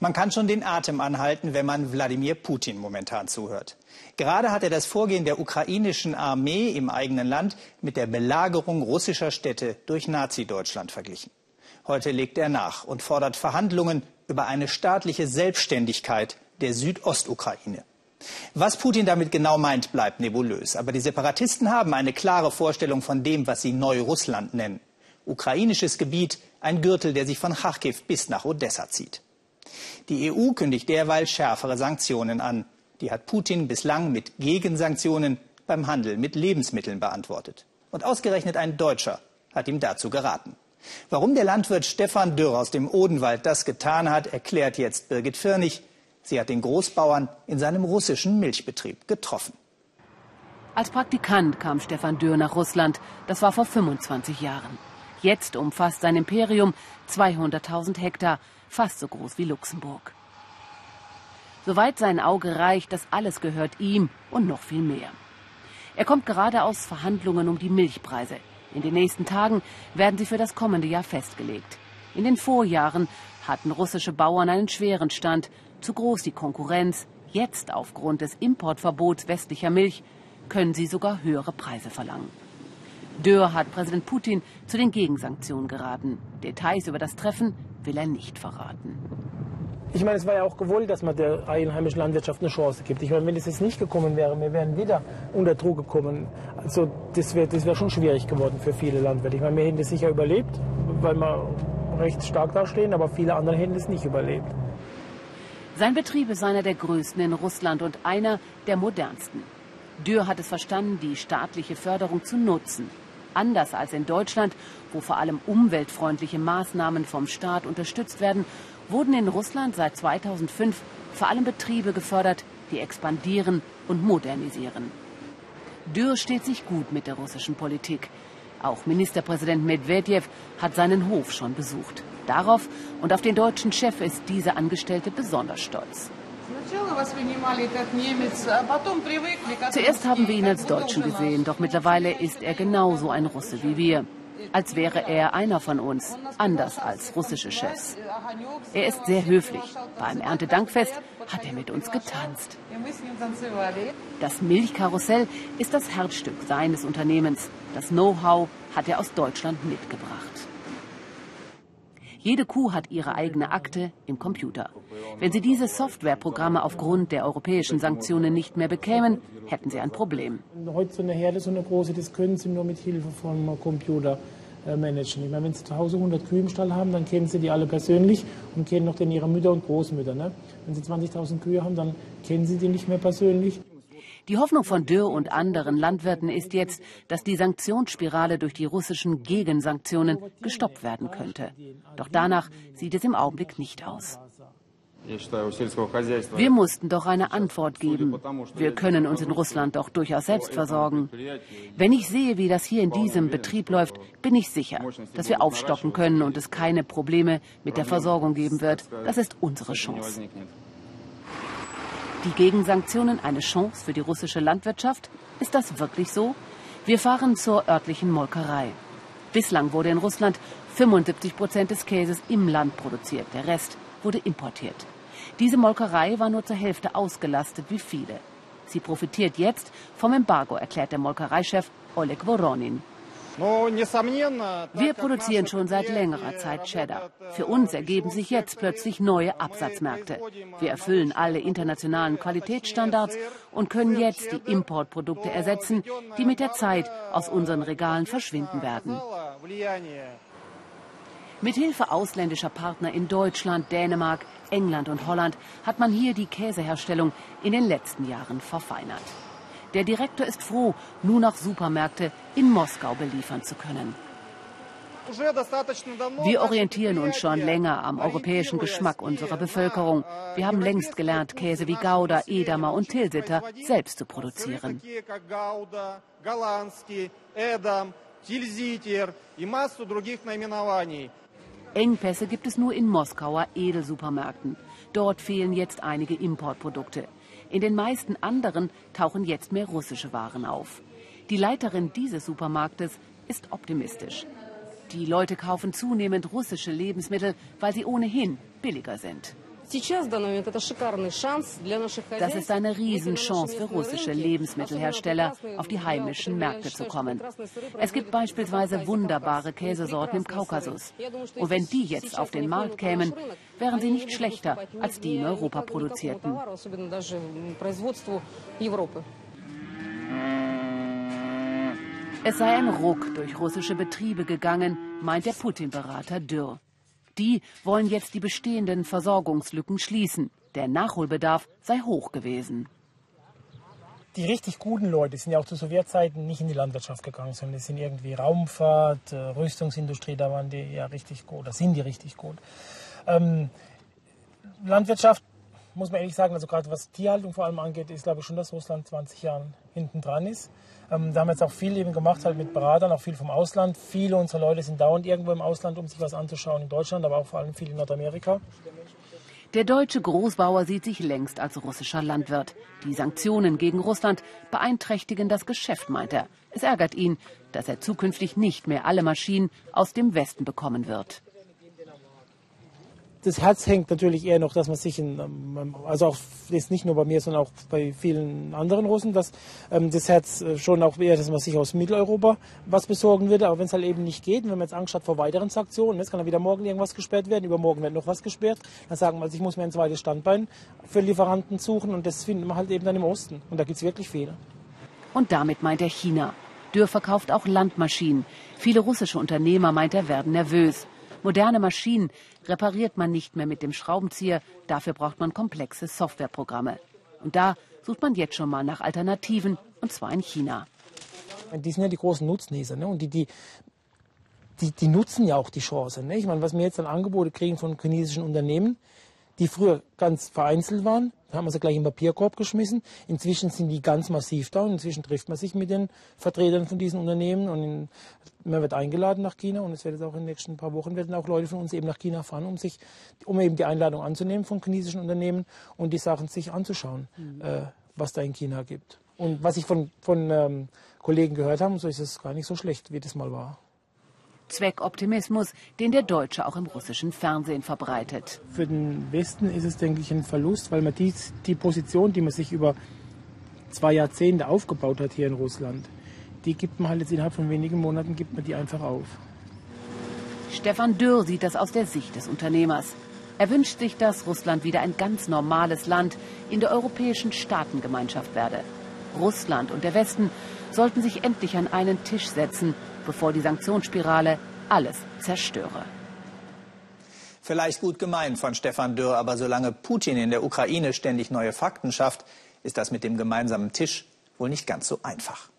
Man kann schon den Atem anhalten, wenn man Wladimir Putin momentan zuhört. Gerade hat er das Vorgehen der ukrainischen Armee im eigenen Land mit der Belagerung russischer Städte durch Nazi-Deutschland verglichen. Heute legt er nach und fordert Verhandlungen über eine staatliche Selbstständigkeit der Südostukraine. Was Putin damit genau meint, bleibt nebulös. Aber die Separatisten haben eine klare Vorstellung von dem, was sie Neurussland nennen. Ukrainisches Gebiet, ein Gürtel, der sich von Kharkiv bis nach Odessa zieht. Die EU kündigt derweil schärfere Sanktionen an. Die hat Putin bislang mit Gegensanktionen beim Handel mit Lebensmitteln beantwortet. Und ausgerechnet ein Deutscher hat ihm dazu geraten. Warum der Landwirt Stefan Dürr aus dem Odenwald das getan hat, erklärt jetzt Birgit Firnig. Sie hat den Großbauern in seinem russischen Milchbetrieb getroffen. Als Praktikant kam Stefan Dürr nach Russland. Das war vor 25 Jahren. Jetzt umfasst sein Imperium 200.000 Hektar, fast so groß wie Luxemburg. Soweit sein Auge reicht, das alles gehört ihm und noch viel mehr. Er kommt gerade aus Verhandlungen um die Milchpreise. In den nächsten Tagen werden sie für das kommende Jahr festgelegt. In den Vorjahren hatten russische Bauern einen schweren Stand, zu groß die Konkurrenz. Jetzt aufgrund des Importverbots westlicher Milch können sie sogar höhere Preise verlangen. Dürr hat Präsident Putin zu den Gegensanktionen geraten. Details über das Treffen will er nicht verraten. Ich meine, es war ja auch gewollt, dass man der einheimischen Landwirtschaft eine Chance gibt. Ich meine, wenn es jetzt nicht gekommen wäre, wir wären wieder unter Druck gekommen. Also das wäre das wär schon schwierig geworden für viele Landwirte. Ich meine, wir hätten das sicher überlebt, weil wir recht stark dastehen, aber viele andere hätten es nicht überlebt. Sein Betrieb ist einer der größten in Russland und einer der modernsten. Dürr hat es verstanden, die staatliche Förderung zu nutzen. Anders als in Deutschland, wo vor allem umweltfreundliche Maßnahmen vom Staat unterstützt werden, wurden in Russland seit 2005 vor allem Betriebe gefördert, die expandieren und modernisieren. Dürr steht sich gut mit der russischen Politik. Auch Ministerpräsident Medvedev hat seinen Hof schon besucht. Darauf und auf den deutschen Chef ist dieser Angestellte besonders stolz. Zuerst haben wir ihn als Deutschen gesehen, doch mittlerweile ist er genauso ein Russe wie wir als wäre er einer von uns, anders als russische Chefs. Er ist sehr höflich. Beim Erntedankfest hat er mit uns getanzt. Das Milchkarussell ist das Herzstück seines Unternehmens. Das Know-how hat er aus Deutschland mitgebracht. Jede Kuh hat ihre eigene Akte im Computer. Wenn sie diese Softwareprogramme aufgrund der europäischen Sanktionen nicht mehr bekämen, hätten sie ein Problem. Heute so eine Herde, so eine große, das können sie nur mit Hilfe vom Computer äh, managen. Ich meine, wenn Sie zu Hause 100 Kühe im Stall haben, dann kennen Sie die alle persönlich und kennen noch dann ihre Mütter und Großmütter. Ne? Wenn Sie 20.000 Kühe haben, dann kennen Sie die nicht mehr persönlich. Die Hoffnung von Dürr und anderen Landwirten ist jetzt, dass die Sanktionsspirale durch die russischen Gegensanktionen gestoppt werden könnte. Doch danach sieht es im Augenblick nicht aus. Wir mussten doch eine Antwort geben. Wir können uns in Russland doch durchaus selbst versorgen. Wenn ich sehe, wie das hier in diesem Betrieb läuft, bin ich sicher, dass wir aufstocken können und es keine Probleme mit der Versorgung geben wird. Das ist unsere Chance. Die Gegensanktionen eine Chance für die russische Landwirtschaft? Ist das wirklich so? Wir fahren zur örtlichen Molkerei. Bislang wurde in Russland 75 Prozent des Käses im Land produziert. Der Rest wurde importiert. Diese Molkerei war nur zur Hälfte ausgelastet wie viele. Sie profitiert jetzt vom Embargo, erklärt der Molkereichef Oleg Voronin. Wir produzieren schon seit längerer Zeit Cheddar. Für uns ergeben sich jetzt plötzlich neue Absatzmärkte. Wir erfüllen alle internationalen Qualitätsstandards und können jetzt die Importprodukte ersetzen, die mit der Zeit aus unseren Regalen verschwinden werden. Mithilfe ausländischer Partner in Deutschland, Dänemark, England und Holland hat man hier die Käseherstellung in den letzten Jahren verfeinert. Der Direktor ist froh, nun auch Supermärkte in Moskau beliefern zu können. Wir orientieren uns schon länger am europäischen Geschmack unserer Bevölkerung. Wir haben längst gelernt, Käse wie Gouda, Edamer und Tilsiter selbst zu produzieren. Engpässe gibt es nur in Moskauer Edelsupermärkten. Dort fehlen jetzt einige Importprodukte. In den meisten anderen tauchen jetzt mehr russische Waren auf. Die Leiterin dieses Supermarktes ist optimistisch. Die Leute kaufen zunehmend russische Lebensmittel, weil sie ohnehin billiger sind. Das ist eine Riesenchance für russische Lebensmittelhersteller, auf die heimischen Märkte zu kommen. Es gibt beispielsweise wunderbare Käsesorten im Kaukasus. Und wenn die jetzt auf den Markt kämen, wären sie nicht schlechter als die in Europa produzierten. Es sei ein Ruck durch russische Betriebe gegangen, meint der Putin-Berater Dürr. Die wollen jetzt die bestehenden Versorgungslücken schließen. Der Nachholbedarf sei hoch gewesen. Die richtig guten Leute sind ja auch zu Sowjetzeiten nicht in die Landwirtschaft gegangen, sondern die sind irgendwie Raumfahrt, äh, Rüstungsindustrie, da waren die ja richtig gut, da sind die richtig gut. Ähm, Landwirtschaft muss man ehrlich sagen, also gerade was Tierhaltung vor allem angeht, ist glaube ich schon, dass Russland 20 Jahre hinten dran ist. Ähm, da haben wir jetzt auch viel eben gemacht halt mit Beratern, auch viel vom Ausland. Viele unserer Leute sind dauernd irgendwo im Ausland, um sich was anzuschauen in Deutschland, aber auch vor allem viel in Nordamerika. Der deutsche Großbauer sieht sich längst als russischer Landwirt. Die Sanktionen gegen Russland beeinträchtigen das Geschäft, meint er. Es ärgert ihn, dass er zukünftig nicht mehr alle Maschinen aus dem Westen bekommen wird das Herz hängt natürlich eher noch, dass man sich, in, ähm, also auch jetzt nicht nur bei mir, sondern auch bei vielen anderen Russen, dass ähm, das Herz äh, schon auch eher, dass man sich aus Mitteleuropa was besorgen würde. Aber wenn es halt eben nicht geht, wenn man jetzt Angst hat vor weiteren Sanktionen, jetzt kann dann wieder morgen irgendwas gesperrt werden, übermorgen wird noch was gesperrt, dann sagen wir, also ich muss mir ein zweites Standbein für Lieferanten suchen und das findet man halt eben dann im Osten. Und da gibt es wirklich Fehler. Und damit meint er China. Dürr verkauft auch Landmaschinen. Viele russische Unternehmer, meint er, werden nervös. Moderne Maschinen repariert man nicht mehr mit dem Schraubenzieher, dafür braucht man komplexe Softwareprogramme. Und da sucht man jetzt schon mal nach Alternativen, und zwar in China. Die sind ja die großen Nutznießer ne? und die, die, die, die nutzen ja auch die Chance. Ne? Ich meine, was wir jetzt an Angebote kriegen von chinesischen Unternehmen, die früher ganz vereinzelt waren. Da haben wir sie gleich im Papierkorb geschmissen. Inzwischen sind die ganz massiv da und inzwischen trifft man sich mit den Vertretern von diesen Unternehmen und in, man wird eingeladen nach China und es wird jetzt auch in den nächsten paar Wochen werden auch Leute von uns eben nach China fahren, um sich, um eben die Einladung anzunehmen von chinesischen Unternehmen und die Sachen sich anzuschauen, mhm. äh, was da in China gibt. Und was ich von, von ähm, Kollegen gehört habe, so ist es gar nicht so schlecht, wie das mal war. Zweckoptimismus, den der Deutsche auch im russischen Fernsehen verbreitet. Für den Westen ist es, denke ich, ein Verlust, weil man die, die Position, die man sich über zwei Jahrzehnte aufgebaut hat hier in Russland, die gibt man halt jetzt innerhalb von wenigen Monaten gibt man die einfach auf. Stefan Dürr sieht das aus der Sicht des Unternehmers. Er wünscht sich, dass Russland wieder ein ganz normales Land in der europäischen Staatengemeinschaft werde. Russland und der Westen sollten sich endlich an einen Tisch setzen bevor die Sanktionsspirale alles zerstöre. Vielleicht gut gemeint von Stefan Dürr, aber solange Putin in der Ukraine ständig neue Fakten schafft, ist das mit dem gemeinsamen Tisch wohl nicht ganz so einfach.